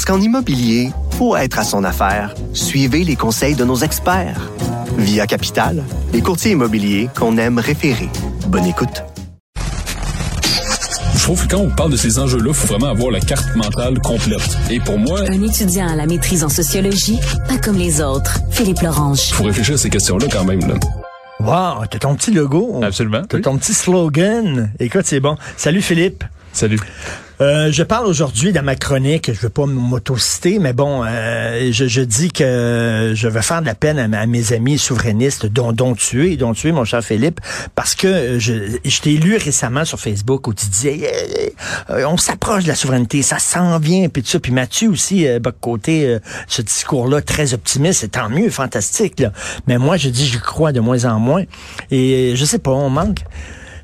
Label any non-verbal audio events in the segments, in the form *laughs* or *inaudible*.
Parce qu'en immobilier, pour être à son affaire, suivez les conseils de nos experts. Via Capital, les courtiers immobiliers qu'on aime référer. Bonne écoute. Je trouve que quand on parle de ces enjeux-là, il faut vraiment avoir la carte mentale complète. Et pour moi, Un étudiant à la maîtrise en sociologie, pas comme les autres. Philippe Lorange. il faut réfléchir à ces questions-là quand même. Là. Wow, t'as ton petit logo. Absolument. T'as oui. ton petit slogan. Écoute, c'est bon. Salut Philippe. Salut. Euh, je parle aujourd'hui dans ma chronique, je veux pas m'autociter, mais bon, euh, je, je dis que je vais faire de la peine à, mes amis souverainistes, dont, tu es, dont tu es, mon cher Philippe, parce que je, je t'ai lu récemment sur Facebook où tu disais, on s'approche de la souveraineté, ça s'en vient, puis tout ça. Puis Mathieu aussi, de côté, ce discours-là très optimiste, c'est tant mieux, fantastique. Mais moi, je dis, j'y crois de moins en moins. Et je sais pas, on manque.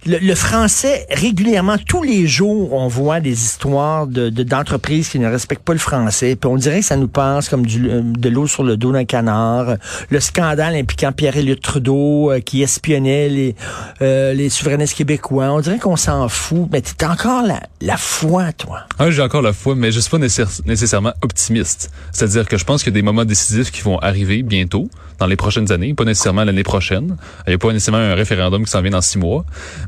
Le, le, français, régulièrement, tous les jours, on voit des histoires de, de, d'entreprises qui ne respectent pas le français. Puis on dirait que ça nous passe comme du, de l'eau sur le dos d'un canard. Le scandale impliquant Pierre-Éliott Trudeau euh, qui espionnait les, euh, les souverainistes québécois. On dirait qu'on s'en fout. Mais t'as encore la, la foi, toi. Ah, j'ai encore la foi, mais je suis pas nécessaire- nécessairement optimiste. C'est-à-dire que je pense qu'il y a des moments décisifs qui vont arriver bientôt, dans les prochaines années, pas nécessairement l'année prochaine. Il n'y a pas nécessairement un référendum qui s'en vient dans six mois.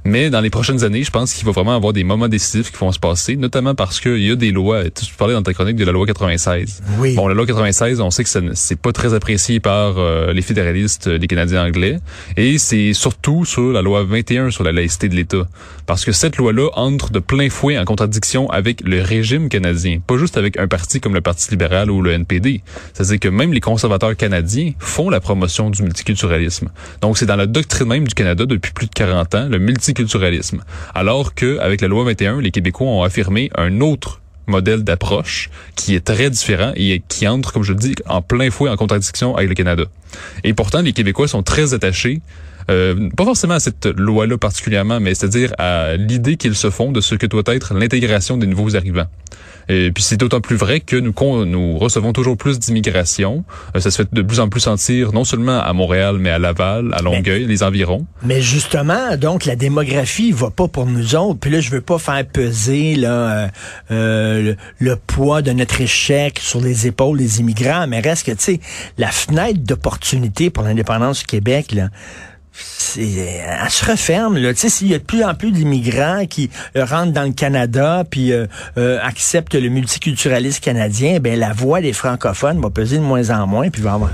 Mais dans les prochaines années, je pense qu'il va vraiment avoir des moments décisifs qui vont se passer, notamment parce qu'il y a des lois. Tu parlais dans ta chronique de la loi 96. Oui. Bon, la loi 96, on sait que c'est pas très apprécié par euh, les fédéralistes, euh, les Canadiens anglais. Et c'est surtout sur la loi 21 sur la laïcité de l'État. Parce que cette loi-là entre de plein fouet en contradiction avec le régime canadien. Pas juste avec un parti comme le Parti libéral ou le NPD. C'est-à-dire que même les conservateurs canadiens font la promotion du multiculturalisme. Donc c'est dans la doctrine même du Canada depuis plus de 40 ans, le multiculturalisme. Alors que avec la loi 21, les Québécois ont affirmé un autre modèle d'approche qui est très différent et qui entre, comme je le dis, en plein fouet en contradiction avec le Canada. Et pourtant, les Québécois sont très attachés euh, pas forcément à cette loi-là particulièrement, mais c'est-à-dire à l'idée qu'ils se font de ce que doit être l'intégration des nouveaux arrivants. Et puis c'est d'autant plus vrai que nous, nous recevons toujours plus d'immigration. Euh, ça se fait de plus en plus sentir, non seulement à Montréal, mais à Laval, à Longueuil, les environs. Mais justement, donc la démographie va pas pour nous autres. Puis là, je veux pas faire peser là, euh, euh, le, le poids de notre échec sur les épaules des immigrants. Mais reste que, tu sais, la fenêtre d'opportunité pour l'indépendance du Québec, là, elle se referme. Là. Tu sais, s'il y a de plus en plus d'immigrants qui euh, rentrent dans le Canada puis euh, euh, acceptent le multiculturalisme canadien, ben la voix des francophones va peser de moins en moins puis va avoir...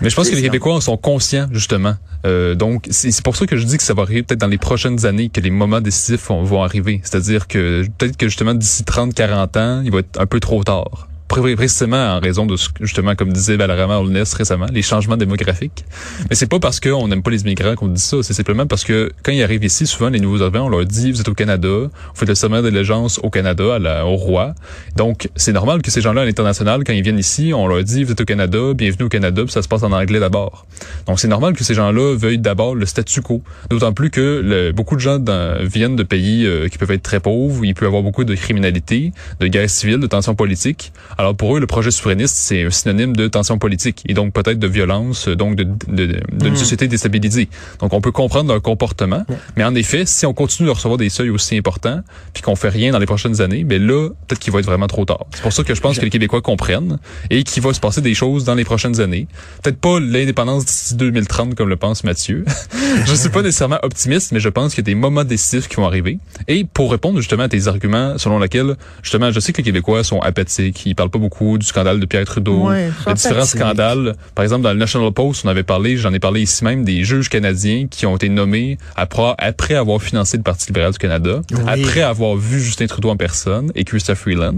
Mais je pense que les. Québécois sont conscients, justement. Euh, donc, c'est c'est pour ça que je dis que ça va arriver peut-être dans les prochaines années que les moments décisifs vont, vont arriver. C'est-à-dire que peut-être que justement d'ici 30, 40 ans, il va être un peu trop tard. Pré- Précisément en raison de ce justement, comme disait Valarama Holness récemment, les changements démographiques. Mais c'est pas parce qu'on n'aime pas les immigrants qu'on dit ça. C'est simplement parce que quand ils arrivent ici, souvent les nouveaux arrivants, on leur dit vous êtes au Canada, vous faites le serment d'allégeance au Canada, à la- au roi. Donc c'est normal que ces gens-là à l'international, quand ils viennent ici, on leur dit vous êtes au Canada, bienvenue au Canada, puis ça se passe en anglais d'abord. Donc c'est normal que ces gens-là veuillent d'abord le statu quo. D'autant plus que beaucoup de gens viennent de pays euh, qui peuvent être très pauvres, où il peut y avoir beaucoup de criminalité, de guerre civile, de tensions politiques. Alors pour eux, le projet souverainiste, c'est un synonyme de tension politique et donc peut-être de violence, donc de, de, de- d'une société déstabilisée. Donc on peut comprendre leur comportement, mais en effet, si on continue de recevoir des seuils aussi importants, puis qu'on fait rien dans les prochaines années, ben là, peut-être qu'il va être vraiment trop tard. C'est pour ça que je pense que les Québécois comprennent et qu'il va se passer des choses dans les prochaines années. Peut-être pas l'indépendance d'ici 2030 comme le pense Mathieu. *laughs* je suis pas nécessairement optimiste, mais je pense qu'il y a des moments décisifs qui vont arriver. Et pour répondre justement à tes arguments selon lesquels, justement, je sais que les Québécois sont apathiques, ils parlent pas beaucoup du scandale de Pierre Trudeau, Ouais, de différents scandales. Par exemple, dans le National Post, on avait parlé, j'en ai parlé ici même, des juges canadiens qui ont été nommés après, après avoir financé le Parti libéral du Canada, Oui. après avoir vu Justin Trudeau en personne et Christopher Freeland.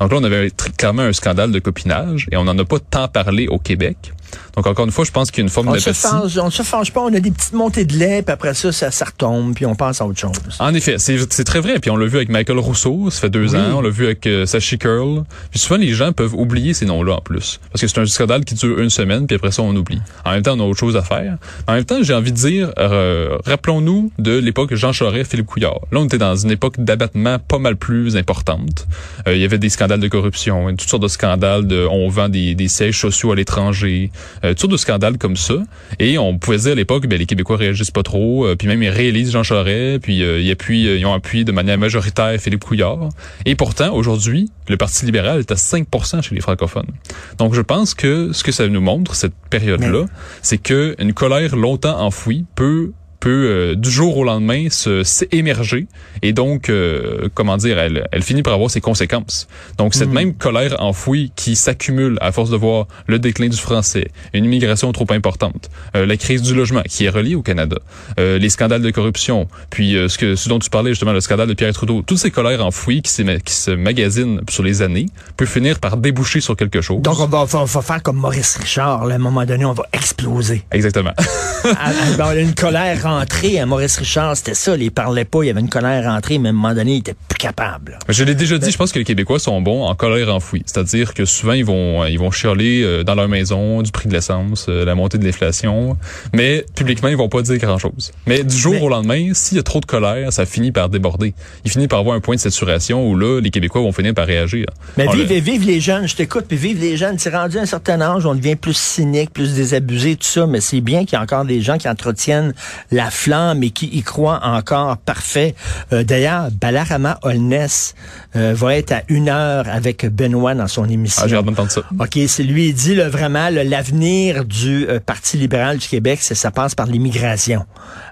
Donc là, on avait clairement un scandale de copinage et on n'en a pas tant parlé au Québec. Donc encore une fois, je pense qu'il y a une forme On se fâche, on se fâche pas, on a des petites montées de lait, puis après ça, ça, ça retombe, puis on passe à autre chose. En effet, c'est c'est très vrai. Puis on l'a vu avec Michael Rousseau, ça fait deux Oui. ans. On l'a vu avec euh, Sachi Curl. Puis souvent, les gens peuvent oublier ces noms-là en plus. Parce que c'est un scandale qui dure une semaine, puis après ça, on oublie. En même temps, on a autre chose à faire. En même temps, j'ai envie de dire, euh, rappelons-nous de l'époque Jean Charest, Philippe Couillard. Là, on était dans une époque d'abattement pas mal plus importante. Euh, il y avait des scandales de corruption, toutes sortes de scandales de on vend des, des sièges sociaux à l'étranger, euh, toutes sortes de scandales comme ça. Et on pouvait dire à l'époque, ben, les Québécois réagissent pas trop, euh, puis même ils réélisent Jean Charest, puis euh, ils, appuient, euh, ils ont appuyé de manière majoritaire Philippe Couillard. Et pourtant, aujourd'hui, le Parti libéral est à 5% chez les francophones. Donc, je pense que ce que ça nous montre, cette période-là, c'est que une colère longtemps enfouie peut peut euh, du jour au lendemain se s'émerger et donc euh, comment dire elle, elle finit par avoir ses conséquences. Donc cette même colère enfouie qui s'accumule à force de voir le déclin du français, une immigration trop importante, euh, la crise du logement qui est reliée au Canada, euh, les scandales de corruption, puis euh, ce que ce dont tu parlais justement le scandale de Pierre Trudeau, toutes ces colères enfouies qui, qui se magasinent sur les années peut finir par déboucher sur quelque chose. Donc, on va, on va- faire comme Maurice Richard. là. à un moment donné, on va exploser. Exactement. *laughs* Ah, ah, ben, une colère rentrée. à Maurice Richard, c'était ça. Il parlait pas. Il y avait une colère rentrée, mais à un moment donné, il était plus capable. Je l'ai déjà dit, je pense que les Québécois sont bons en colère enfouie. C'est-à-dire que souvent, ils vont ils vont chialer euh, dans leur maison du prix de l'essence, euh, la montée de l'inflation, mais publiquement, ils vont pas dire grand-chose. Mais du jour Mais- au lendemain, s'il y a trop de colère, ça finit par déborder. Il finit par avoir un point de saturation où là, les Québécois vont finir par réagir. Mais On vive, le- vive les jeunes, je t'écoute, puis vive les jeunes. C'est rendu à un certain âge, on devient plus cynique, plus désabusé, tout ça, mais c'est bien qu'il y a encore des gens qui entretiennent la flamme et qui y croient encore parfait. Euh, D'ailleurs, Balarama Holness euh, va être à une heure avec Benoît dans son émission. Ah, j'ai hâte d'entendre ça. OK, c'est lui, il dit là, vraiment l'avenir du euh, Parti libéral du Québec, ça passe par l'immigration.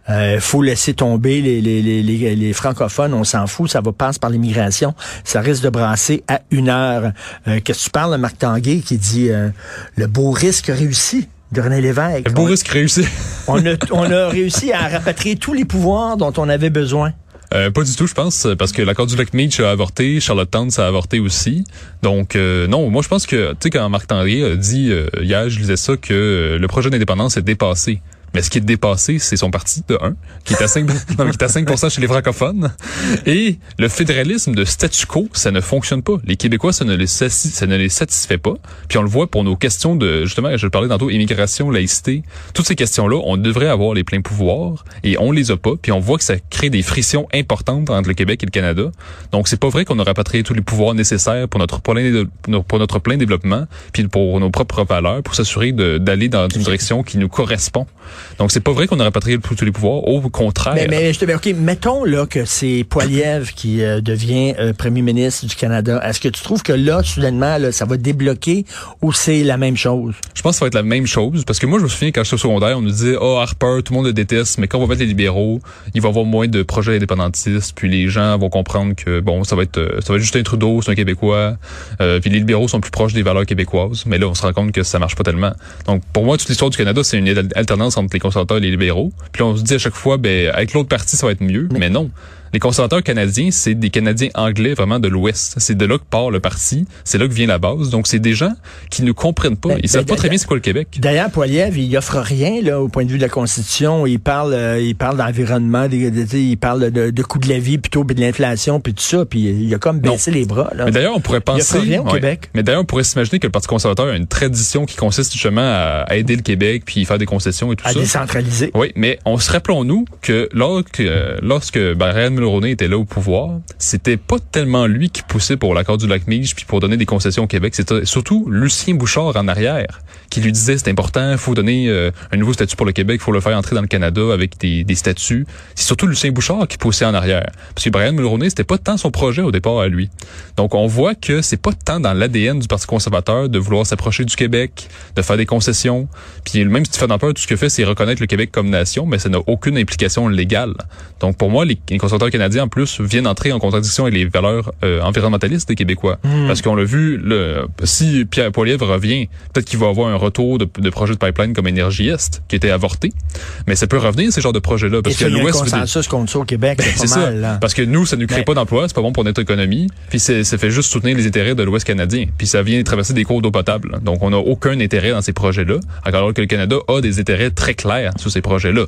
Il faut laisser tomber les, les, les, les, francophones, on s'en fout, ça va passer par l'immigration. Ça risque de brasser à une heure. Euh, Qu'est-ce que tu parles, Marc Tanguay, qui dit euh, le beau risque réussi? De René Lévesque. Le beau risque réussi. On a, on a réussi à rapatrier tous les pouvoirs dont on avait besoin. Euh, pas du tout, je pense, parce que l'accord du lac Meach a avorté, Charlottetown ça a avorté aussi. Donc euh, non, moi je pense que tu sais quand Marc Tanguay a dit euh, hier, je lisais ça que euh, le projet d'indépendance est dépassé. Mais ce qui est dépassé, c'est son parti de 1, qui est à 5, *laughs* non, qui est à 5 chez les francophones. Et le fédéralisme de statu quo, ça ne fonctionne pas. Les Québécois, ça ne les, satisfait, ça ne les satisfait pas. Puis on le voit pour nos questions de, justement, je parlais tantôt, immigration, laïcité. Toutes ces questions-là, on devrait avoir les pleins pouvoirs et on les a pas. Puis on voit que ça crée des frictions importantes entre le Québec et le Canada. Donc c'est pas vrai qu'on a rapatrié tous les pouvoirs nécessaires pour notre plein, pour notre plein développement, puis pour nos propres valeurs, pour s'assurer d'aller dans une direction qui nous correspond. Donc c'est pas vrai qu'on a rapatrié tous les pouvoirs. Au contraire. Mais, mais je te OK, mettons là que c'est Poiliev qui euh, devient euh, premier ministre du Canada. Est-ce que tu trouves que là, soudainement, là, ça va débloquer ou c'est la même chose? Je pense que ça va être la même chose parce que moi je me souviens quand j'étais au secondaire, on nous disait "Oh Harper, tout le monde le déteste, mais quand on va mettre les libéraux, il va y avoir moins de projets indépendantistes, puis les gens vont comprendre que bon, ça va être euh, ça va être Justin Trudeau, c'est un québécois, euh, puis les libéraux sont plus proches des valeurs québécoises." Mais là, on se rend compte que ça marche pas tellement. Donc pour moi, toute l'histoire du Canada, c'est une al- alternance entre les conservateurs et les libéraux. Puis on se dit à chaque fois ben avec l'autre parti, ça va être mieux, mais non. Les conservateurs canadiens, c'est des Canadiens anglais vraiment de l'Ouest. C'est de là que part le parti. C'est là que vient la base. Donc, c'est des gens qui ne comprennent pas. Ben, Ils savent ben, pas très bien c'est quoi le Québec. D'ailleurs, Poiliev, il offre rien là au point de vue de la Constitution. Il parle, euh, il parle d'environnement, de- il parle de, de coût de la vie plutôt, puis de l'inflation, puis tout ça. Puis il a comme Non. baissé les bras. Là. Mais d'ailleurs, on pourrait Il penser. pas rien au ouais. Québec. Mais d'ailleurs, on pourrait s'imaginer que le Parti conservateur a une tradition qui consiste justement à à aider le Québec puis faire des concessions et tout à ça. décentraliser. Oui, mais on se rappelons-nous que lorsque, euh, lorsque Mulroney était là au pouvoir, c'était pas tellement lui qui poussait pour l'accord du lac Meach puis pour donner des concessions au Québec. C'était surtout Lucien Bouchard en arrière qui lui disait c'est important, faut donner euh, un nouveau statut pour le Québec, faut le faire entrer dans le Canada avec des, des statuts. C'est surtout Lucien Bouchard qui poussait en arrière. Parce que Brian Mulroney, c'était pas tant son projet au départ à lui. Donc on voit que c'est pas tant dans l'ADN du Parti conservateur de vouloir s'approcher du Québec, de faire des concessions. Puis même Stephen Harper, tout ce que fait, c'est reconnaître le Québec comme nation, mais ça n'a aucune implication légale. Donc pour moi, les, les conservateurs canadien, en plus, viennent entrer en contradiction avec les valeurs euh, environnementalistes des Québécois. Hmm. Parce qu'on l'a vu, le, si Pierre Poilievre revient, peut-être qu'il va avoir un retour de, de projets de pipeline comme Énergie Est, qui était avorté. Mais ça peut revenir, ces genres de projets-là. Parce Et que l'Ouest... consensus contre ça au Québec, Ben, c'est pas ça. Là. Parce que nous, ça ne crée Ben- pas d'emplois, c'est pas bon pour notre économie, puis ça fait juste soutenir les intérêts de l'Ouest canadien. Puis ça vient traverser des cours d'eau potable. Donc on n'a aucun intérêt dans ces projets-là, alors que le Canada a des intérêts très clairs sur ces projets-là.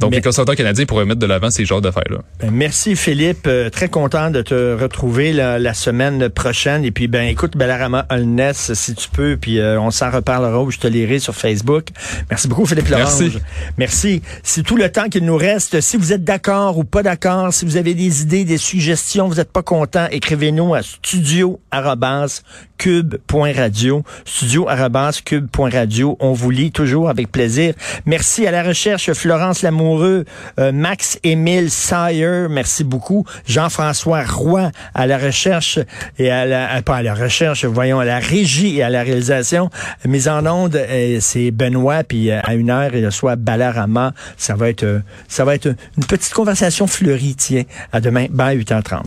Donc Mais- les conservateurs canadiens pourraient mettre de l'avant ces genres d'affaires-là. Ben, merci Philippe, Euh, très content de te retrouver la, la semaine prochaine. Et puis ben écoute Bellarama Holness si tu peux, puis euh, on s'en reparlera ou je te lirai sur Facebook. Merci beaucoup Philippe Lorange. Merci. Merci. C'est tout le temps qu'il nous reste. Si vous êtes d'accord ou pas d'accord, si vous avez des idées, des suggestions, vous n'êtes pas content, écrivez-nous à studio@cube.radio. Studio@cube.radio. On vous lit toujours avec plaisir. Merci à la recherche Florence Lamoureux, euh, Max Émile Sayer, merci beaucoup. Jean-François Roy à la recherche et à la à- pas à la recherche, voyons à la régie et à la réalisation. Mise en onde, euh, c'est Benoît puis euh, à une heure il reçoit Balarama. Ça va être euh, ça va être une petite conversation fleurie, tiens. À demain, ben 8h30.